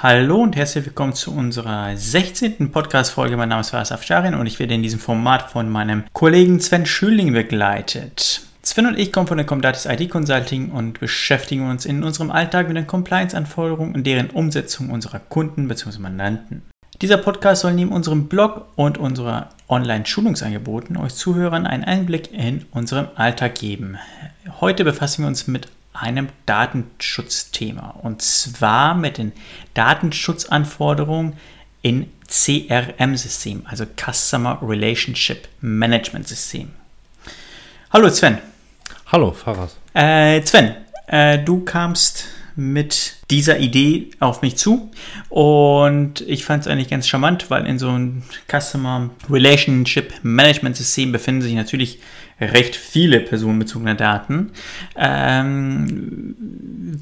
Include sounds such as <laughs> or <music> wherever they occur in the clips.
Hallo und herzlich willkommen zu unserer 16. Podcast-Folge. Mein Name ist Faras Afsharin und ich werde in diesem Format von meinem Kollegen Sven Schüling begleitet. Sven und ich kommen von der Comdatis IT Consulting und beschäftigen uns in unserem Alltag mit den Compliance-Anforderungen und deren Umsetzung unserer Kunden bzw. Mandanten. Dieser Podcast soll neben unserem Blog und unserer Online-Schulungsangeboten euch Zuhörern einen Einblick in unserem Alltag geben. Heute befassen wir uns mit einem Datenschutzthema und zwar mit den Datenschutzanforderungen in CRM-System, also Customer Relationship Management System. Hallo Sven. Hallo Faras. Äh, Sven, äh, du kamst mit dieser Idee auf mich zu und ich fand es eigentlich ganz charmant, weil in so einem Customer Relationship Management System befinden sich natürlich recht viele personenbezogene Daten. Ähm,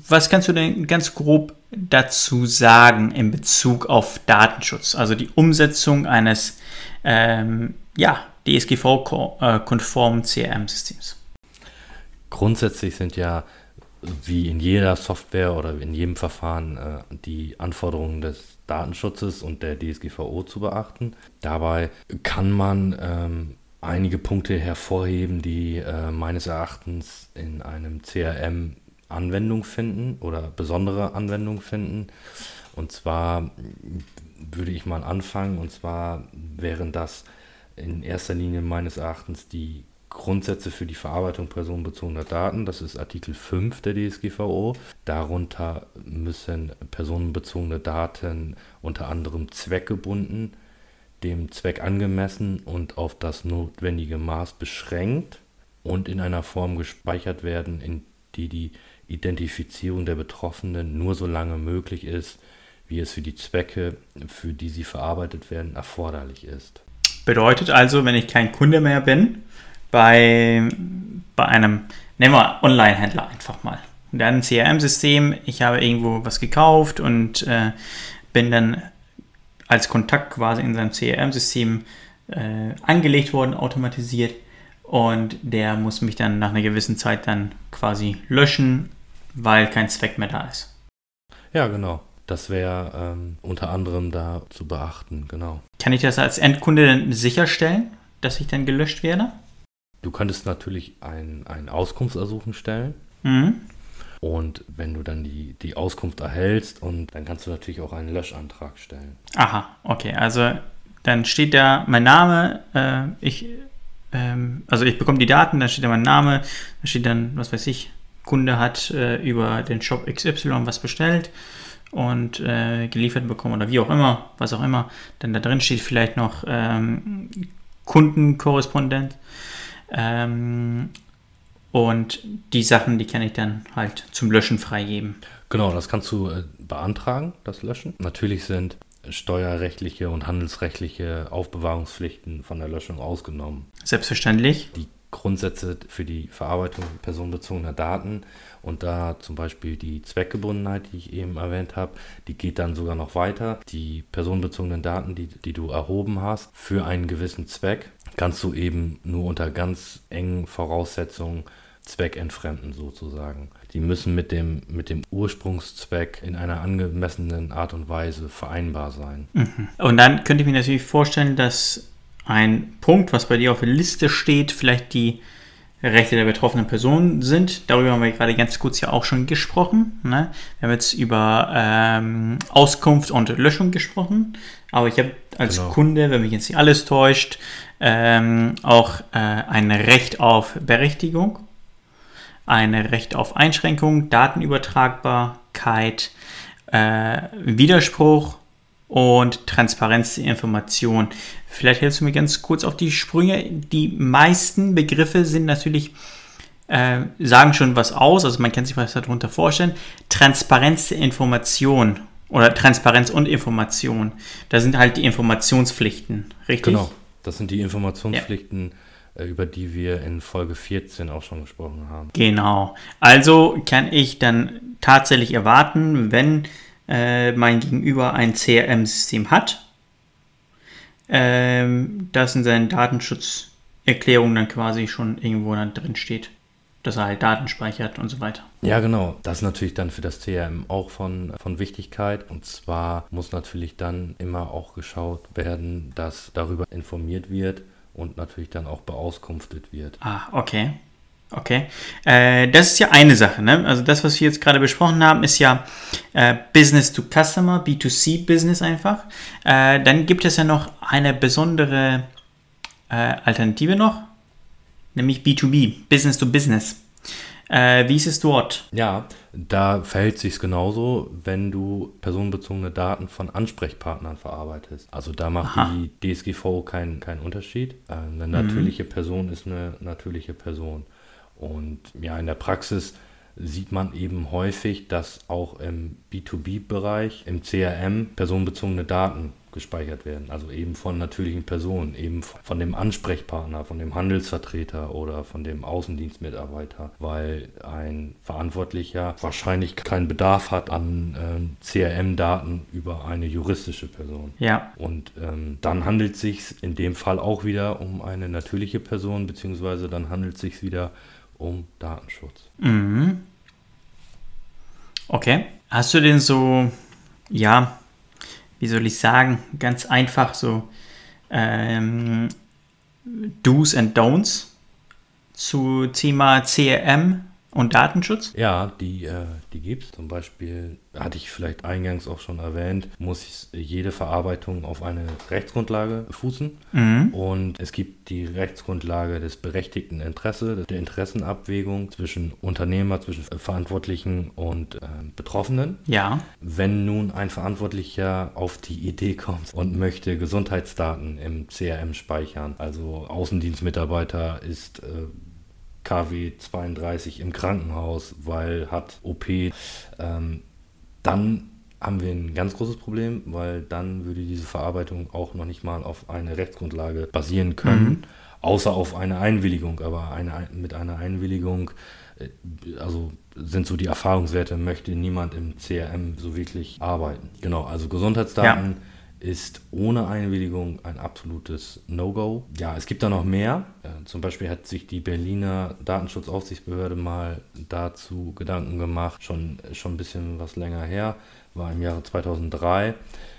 was kannst du denn ganz grob dazu sagen in Bezug auf Datenschutz, also die Umsetzung eines ähm, ja, DSGV-konformen CRM-Systems? Grundsätzlich sind ja wie in jeder Software oder in jedem Verfahren äh, die Anforderungen des Datenschutzes und der DSGVO zu beachten. Dabei kann man ähm, einige Punkte hervorheben, die äh, meines Erachtens in einem CRM Anwendung finden oder besondere Anwendung finden. Und zwar würde ich mal anfangen, und zwar wären das in erster Linie meines Erachtens die Grundsätze für die Verarbeitung personenbezogener Daten. Das ist Artikel 5 der DSGVO. Darunter müssen personenbezogene Daten unter anderem zweckgebunden, dem Zweck angemessen und auf das notwendige Maß beschränkt und in einer Form gespeichert werden, in die die Identifizierung der Betroffenen nur so lange möglich ist, wie es für die Zwecke, für die sie verarbeitet werden, erforderlich ist. Bedeutet also, wenn ich kein Kunde mehr bin, bei, bei einem, nehmen wir Online-Händler einfach mal. Und dann ein CRM-System, ich habe irgendwo was gekauft und äh, bin dann als Kontakt quasi in seinem CRM-System äh, angelegt worden, automatisiert. Und der muss mich dann nach einer gewissen Zeit dann quasi löschen, weil kein Zweck mehr da ist. Ja, genau. Das wäre ähm, unter anderem da zu beachten, genau. Kann ich das als Endkunde dann sicherstellen, dass ich dann gelöscht werde? Du könntest natürlich ein, ein Auskunftsersuchen stellen. Mhm. Und wenn du dann die, die Auskunft erhältst, und dann kannst du natürlich auch einen Löschantrag stellen. Aha, okay. Also dann steht da mein Name, äh, ich, ähm, also ich bekomme die Daten, dann steht da mein Name, da steht dann, was weiß ich, Kunde hat äh, über den Shop XY was bestellt und äh, geliefert bekommen oder wie auch immer, was auch immer. Dann da drin steht vielleicht noch ähm, Kundenkorrespondent. Ähm, und die Sachen, die kann ich dann halt zum Löschen freigeben. Genau, das kannst du äh, beantragen, das Löschen. Natürlich sind steuerrechtliche und handelsrechtliche Aufbewahrungspflichten von der Löschung ausgenommen. Selbstverständlich. Die Grundsätze für die Verarbeitung personenbezogener Daten und da zum Beispiel die Zweckgebundenheit, die ich eben erwähnt habe, die geht dann sogar noch weiter. Die personenbezogenen Daten, die, die du erhoben hast, für einen gewissen Zweck, kannst du eben nur unter ganz engen Voraussetzungen zweckentfremden sozusagen. Die müssen mit dem, mit dem Ursprungszweck in einer angemessenen Art und Weise vereinbar sein. Mhm. Und dann könnte ich mir natürlich vorstellen, dass ein Punkt, was bei dir auf der Liste steht, vielleicht die Rechte der betroffenen Person sind. Darüber haben wir gerade ganz kurz ja auch schon gesprochen. Ne? Wir haben jetzt über ähm, Auskunft und Löschung gesprochen. Aber ich habe als genau. Kunde, wenn mich jetzt nicht alles täuscht, ähm, auch äh, ein Recht auf Berechtigung, ein Recht auf Einschränkung, Datenübertragbarkeit, äh, Widerspruch und Transparenz der Information. Vielleicht hilfst du mir ganz kurz auf die Sprünge. Die meisten Begriffe sind natürlich, äh, sagen schon was aus, also man kann sich was darunter vorstellen. Transparenz der Information oder Transparenz und Information. Da sind halt die Informationspflichten, richtig? Genau, das sind die Informationspflichten. Ja über die wir in Folge 14 auch schon gesprochen haben. Genau. Also kann ich dann tatsächlich erwarten, wenn äh, mein Gegenüber ein CRM-System hat, ähm, das in seinen Datenschutzerklärungen dann quasi schon irgendwo dann drin steht. dass er halt Daten speichert und so weiter. Ja, genau. Das ist natürlich dann für das CRM auch von, von Wichtigkeit. Und zwar muss natürlich dann immer auch geschaut werden, dass darüber informiert wird und natürlich dann auch beauskunftet wird. Ah, okay. Okay. Äh, das ist ja eine Sache. Ne? Also das, was wir jetzt gerade besprochen haben, ist ja äh, Business to Customer, B2C Business einfach. Äh, dann gibt es ja noch eine besondere äh, Alternative noch, nämlich B2B, Business to Business. Äh, wie ist es dort? Ja, da verhält sich genauso, wenn du personenbezogene Daten von Ansprechpartnern verarbeitest. Also da macht Aha. die DSGVO keinen kein Unterschied. Äh, eine natürliche mhm. Person ist eine natürliche Person. Und ja, in der Praxis sieht man eben häufig, dass auch im B2B-Bereich, im CRM, personenbezogene Daten gespeichert werden. Also eben von natürlichen Personen, eben von dem Ansprechpartner, von dem Handelsvertreter oder von dem Außendienstmitarbeiter, weil ein Verantwortlicher wahrscheinlich keinen Bedarf hat an ähm, CRM-Daten über eine juristische Person. Ja. Und ähm, dann handelt es sich in dem Fall auch wieder um eine natürliche Person, beziehungsweise dann handelt es sich wieder um Datenschutz. Mhm. Okay. Hast du denn so, ja, wie soll ich sagen, ganz einfach so ähm, Do's and Don'ts zu Thema CRM und Datenschutz? Ja, die, äh, die gibt es. Zum Beispiel, hatte ich vielleicht eingangs auch schon erwähnt, muss jede Verarbeitung auf eine Rechtsgrundlage fußen. Mhm. Und es gibt die Rechtsgrundlage des berechtigten Interesse, der Interessenabwägung zwischen Unternehmer, zwischen Verantwortlichen und äh, Betroffenen. Ja. Wenn nun ein Verantwortlicher auf die Idee kommt und möchte Gesundheitsdaten im CRM speichern, also Außendienstmitarbeiter ist äh, KW 32 im Krankenhaus, weil hat OP, ähm, dann haben wir ein ganz großes Problem, weil dann würde diese Verarbeitung auch noch nicht mal auf eine Rechtsgrundlage basieren können, mhm. außer auf eine Einwilligung. Aber eine, mit einer Einwilligung, äh, also sind so die Erfahrungswerte, möchte niemand im CRM so wirklich arbeiten. Genau, also Gesundheitsdaten. Ja ist ohne Einwilligung ein absolutes No-Go. Ja, es gibt da noch mehr. Äh, zum Beispiel hat sich die Berliner Datenschutzaufsichtsbehörde mal dazu Gedanken gemacht, schon, schon ein bisschen was länger her, war im Jahre 2003.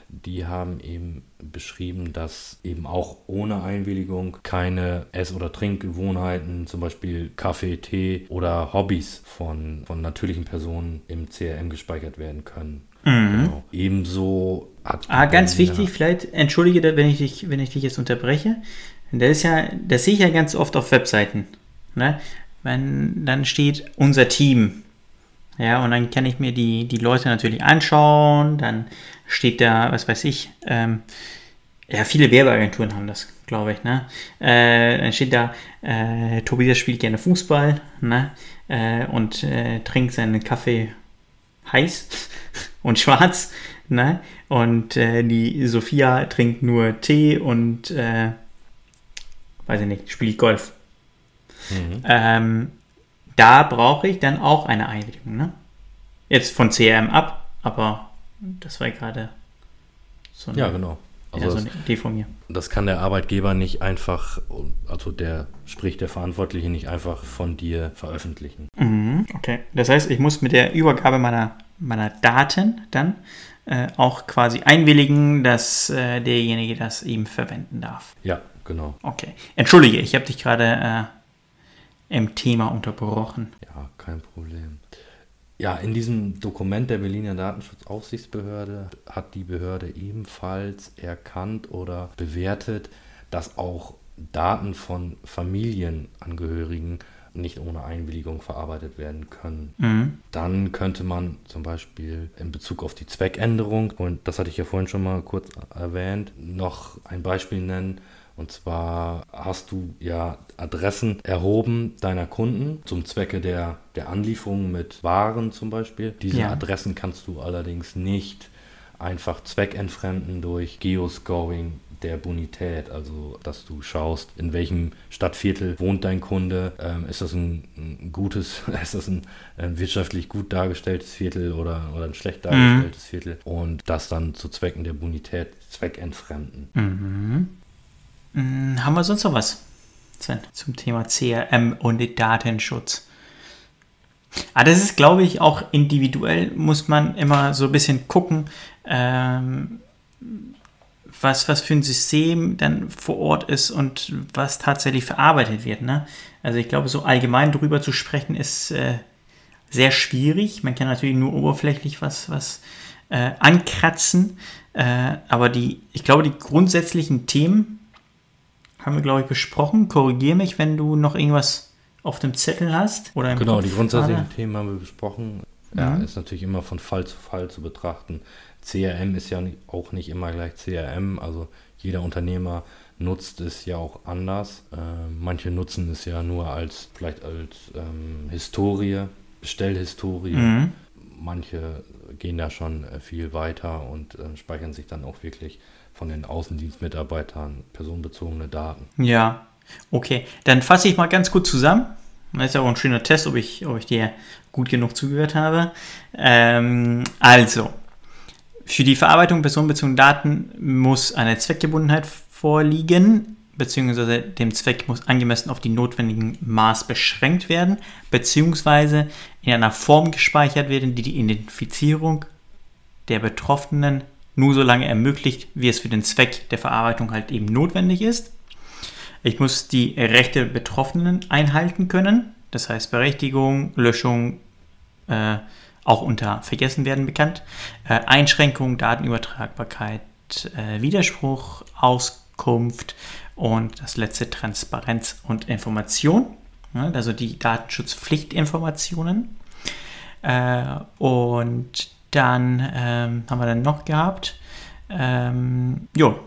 Die haben eben beschrieben, dass eben auch ohne Einwilligung keine Ess- oder Trinkgewohnheiten, zum Beispiel Kaffee, Tee oder Hobbys von, von natürlichen Personen im CRM gespeichert werden können. Mhm. Genau. Ebenso hat. Ah, ganz wichtig, vielleicht, entschuldige, wenn ich dich, wenn ich dich jetzt unterbreche. Das ist ja, das sehe ich ja ganz oft auf Webseiten. Ne? Wenn dann steht unser Team. Ja, und dann kann ich mir die, die Leute natürlich anschauen. Dann steht da, was weiß ich, ähm, ja, viele Werbeagenturen haben das, glaube ich. Ne? Äh, dann steht da, äh, Tobias spielt gerne Fußball ne? Äh, und äh, trinkt seinen Kaffee heiß <laughs> und schwarz. Ne? Und äh, die Sophia trinkt nur Tee und äh, weiß ich nicht, spielt Golf. Mhm. Ähm, da brauche ich dann auch eine Einwilligung. Ne? Jetzt von CRM ab, aber das war gerade so eine, ja, genau. Also ja, so eine Idee von mir. Das kann der Arbeitgeber nicht einfach, also der spricht der Verantwortliche nicht einfach von dir veröffentlichen. Mhm, okay. Das heißt, ich muss mit der Übergabe meiner, meiner Daten dann äh, auch quasi einwilligen, dass äh, derjenige das eben verwenden darf. Ja, genau. Okay. Entschuldige, ich habe dich gerade äh, im Thema unterbrochen. Ja, kein Problem. Ja, in diesem Dokument der Berliner Datenschutzaufsichtsbehörde hat die Behörde ebenfalls erkannt oder bewertet, dass auch Daten von Familienangehörigen nicht ohne Einwilligung verarbeitet werden können. Mhm. Dann könnte man zum Beispiel in Bezug auf die Zweckänderung, und das hatte ich ja vorhin schon mal kurz erwähnt, noch ein Beispiel nennen. Und zwar hast du ja Adressen erhoben deiner Kunden zum Zwecke der, der Anlieferung mit Waren zum Beispiel. Diese ja. Adressen kannst du allerdings nicht einfach zweckentfremden durch Geoscoring der Bonität, also dass du schaust, in welchem Stadtviertel wohnt dein Kunde, ähm, ist das ein, ein, gutes, <laughs> ist das ein, ein, wirtschaftlich gut dargestelltes Viertel oder, oder ein schlecht mhm. dargestelltes mhm. Viertel und das dann zu Zwecken der Bonität zweckentfremden. Mhm. Mhm, haben wir sonst noch was Sven, zum Thema CRM und Datenschutz? Aber das ist, glaube ich, auch individuell, muss man immer so ein bisschen gucken, ähm, was, was für ein System dann vor Ort ist und was tatsächlich verarbeitet wird. Ne? Also ich glaube, so allgemein drüber zu sprechen ist äh, sehr schwierig. Man kann natürlich nur oberflächlich was, was äh, ankratzen, äh, aber die, ich glaube, die grundsätzlichen Themen haben wir, glaube ich, besprochen. Korrigiere mich, wenn du noch irgendwas auf dem Zettel hast. Oder genau, Kopf die grundsätzlichen gerade. Themen haben wir besprochen. Ja, mhm. ist natürlich immer von Fall zu Fall zu betrachten. CRM ist ja auch nicht immer gleich CRM, also jeder Unternehmer nutzt es ja auch anders. Äh, manche nutzen es ja nur als vielleicht als ähm, Historie, Bestellhistorie. Mhm. Manche gehen da schon äh, viel weiter und äh, speichern sich dann auch wirklich von den Außendienstmitarbeitern personenbezogene Daten. Ja, okay. Dann fasse ich mal ganz gut zusammen. Das ist ja auch ein schöner Test, ob ich, ob ich dir gut genug zugehört habe. Ähm, also, für die Verarbeitung personenbezogener Daten muss eine Zweckgebundenheit vorliegen, beziehungsweise dem Zweck muss angemessen auf die notwendigen Maß beschränkt werden, beziehungsweise in einer Form gespeichert werden, die die Identifizierung der Betroffenen nur so lange ermöglicht, wie es für den Zweck der Verarbeitung halt eben notwendig ist. Ich muss die Rechte Betroffenen einhalten können, das heißt Berechtigung, Löschung, äh, auch unter Vergessen werden bekannt. Äh, Einschränkung, Datenübertragbarkeit, äh, Widerspruch, Auskunft und das letzte Transparenz und Information, ja, also die Datenschutzpflichtinformationen. Äh, und dann ähm, haben wir dann noch gehabt. Ähm, jo,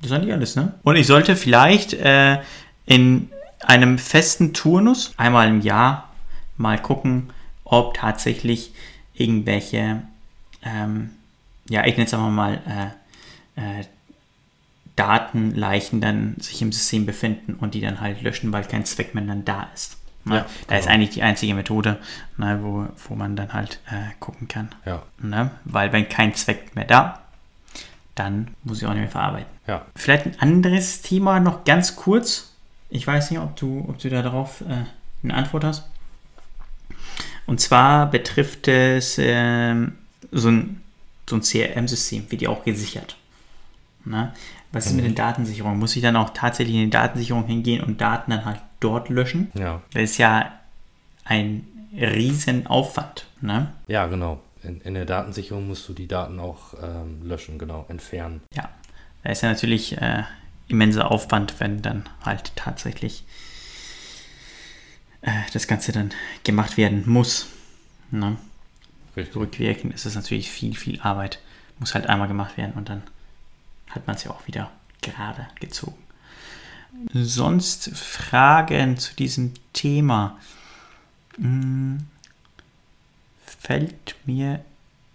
das ist eigentlich alles, ne? Und ich sollte vielleicht äh, in einem festen Turnus einmal im Jahr mal gucken, ob tatsächlich irgendwelche, ähm, ja, ich nenne es einfach mal, äh, äh, Datenleichen dann sich im System befinden und die dann halt löschen, weil kein Zweck mehr dann da ist. Ne? Ja, da ist genau. eigentlich die einzige Methode, ne, wo, wo man dann halt äh, gucken kann. Ja. Ne? Weil wenn kein Zweck mehr da, dann muss ich auch nicht mehr verarbeiten. Ja. Vielleicht ein anderes Thema noch ganz kurz. Ich weiß nicht, ob du, ob du da drauf äh, eine Antwort hast. Und zwar betrifft es ähm, so ein, so ein CRM-System, wird ja auch gesichert. Na? Was ist mit den mhm. Datensicherungen? Muss ich dann auch tatsächlich in die Datensicherung hingehen und Daten dann halt dort löschen? Ja. Das ist ja ein Riesenaufwand. Ne? Ja, genau. In, in der Datensicherung musst du die Daten auch ähm, löschen, genau, entfernen. Ja, da ist ja natürlich äh, immenser Aufwand, wenn dann halt tatsächlich äh, das Ganze dann gemacht werden muss. Ne? Rückwirkend ist es natürlich viel, viel Arbeit. Muss halt einmal gemacht werden und dann hat man es ja auch wieder gerade gezogen. Sonst Fragen zu diesem Thema? Hm, fällt mir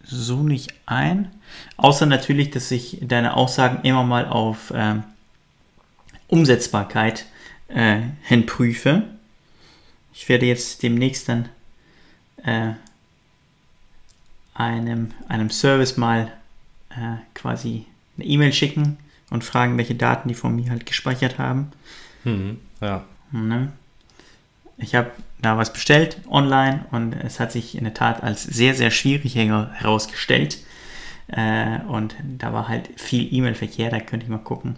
so nicht ein. Außer natürlich, dass ich deine Aussagen immer mal auf äh, Umsetzbarkeit äh, hinprüfe. Ich werde jetzt demnächst dann äh, einem, einem Service mal äh, quasi eine E-Mail schicken und fragen, welche Daten die von mir halt gespeichert haben. Mhm, ja. Ne? Ich habe da was bestellt online und es hat sich in der Tat als sehr, sehr schwierig herausgestellt. Äh, und da war halt viel E-Mail-Verkehr, da könnte ich mal gucken,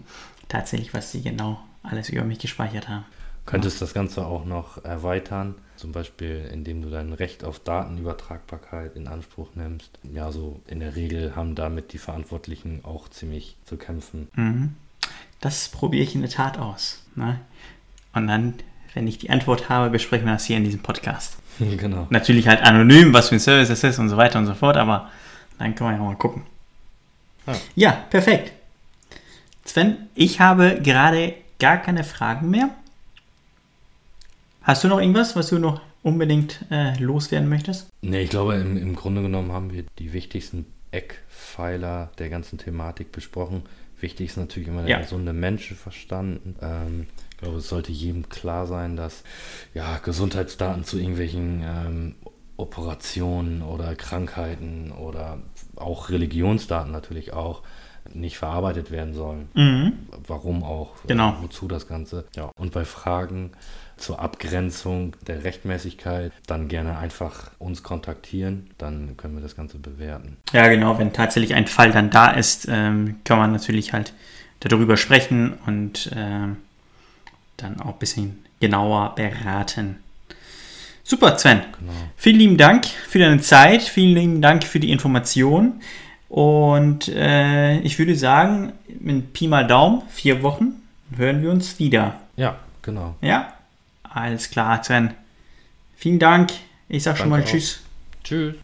tatsächlich, was sie genau alles über mich gespeichert haben. Könntest das Ganze auch noch erweitern, zum Beispiel indem du dein Recht auf Datenübertragbarkeit in Anspruch nimmst. Ja, so in der Regel haben damit die Verantwortlichen auch ziemlich zu kämpfen. Mhm. Das probiere ich in der Tat aus. Ne? Und dann, wenn ich die Antwort habe, besprechen wir das hier in diesem Podcast. <laughs> genau. Natürlich halt anonym, was für ein Service es ist und so weiter und so fort, aber dann können wir ja mal gucken. Ja, ja perfekt. Sven, ich habe gerade gar keine Fragen mehr. Hast du noch irgendwas, was du noch unbedingt äh, loswerden möchtest? Nee, ich glaube, im, im Grunde genommen haben wir die wichtigsten Eckpfeiler der ganzen Thematik besprochen. Wichtig ist natürlich immer der ja. gesunde Menschenverstand. Ähm, ich glaube, es sollte jedem klar sein, dass ja, Gesundheitsdaten zu irgendwelchen ähm, Operationen oder Krankheiten oder auch Religionsdaten natürlich auch nicht verarbeitet werden sollen. Mhm. Warum auch? Genau. Wozu das Ganze? Ja. Und bei Fragen zur Abgrenzung der Rechtmäßigkeit dann gerne einfach uns kontaktieren, dann können wir das Ganze bewerten. Ja, genau. Wenn tatsächlich ein Fall dann da ist, ähm, kann man natürlich halt darüber sprechen und ähm, dann auch ein bisschen genauer beraten. Super, Sven. Genau. Vielen lieben Dank für deine Zeit. Vielen lieben Dank für die Information. Und äh, ich würde sagen, mit Pi mal Daumen, vier Wochen, hören wir uns wieder. Ja, genau. Ja? Alles klar, Sven. Vielen Dank. Ich sag schon Danke mal auch. Tschüss. Tschüss.